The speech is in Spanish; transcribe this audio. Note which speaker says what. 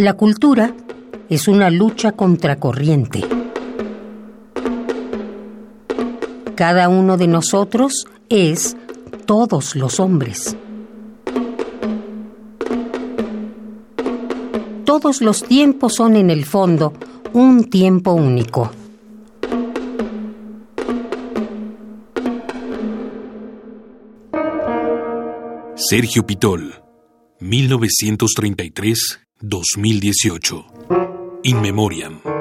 Speaker 1: La cultura es una lucha contracorriente. Cada uno de nosotros es todos los hombres. Todos los tiempos son en el fondo un tiempo único.
Speaker 2: Sergio Pitol, 1933-2018. In Memoriam.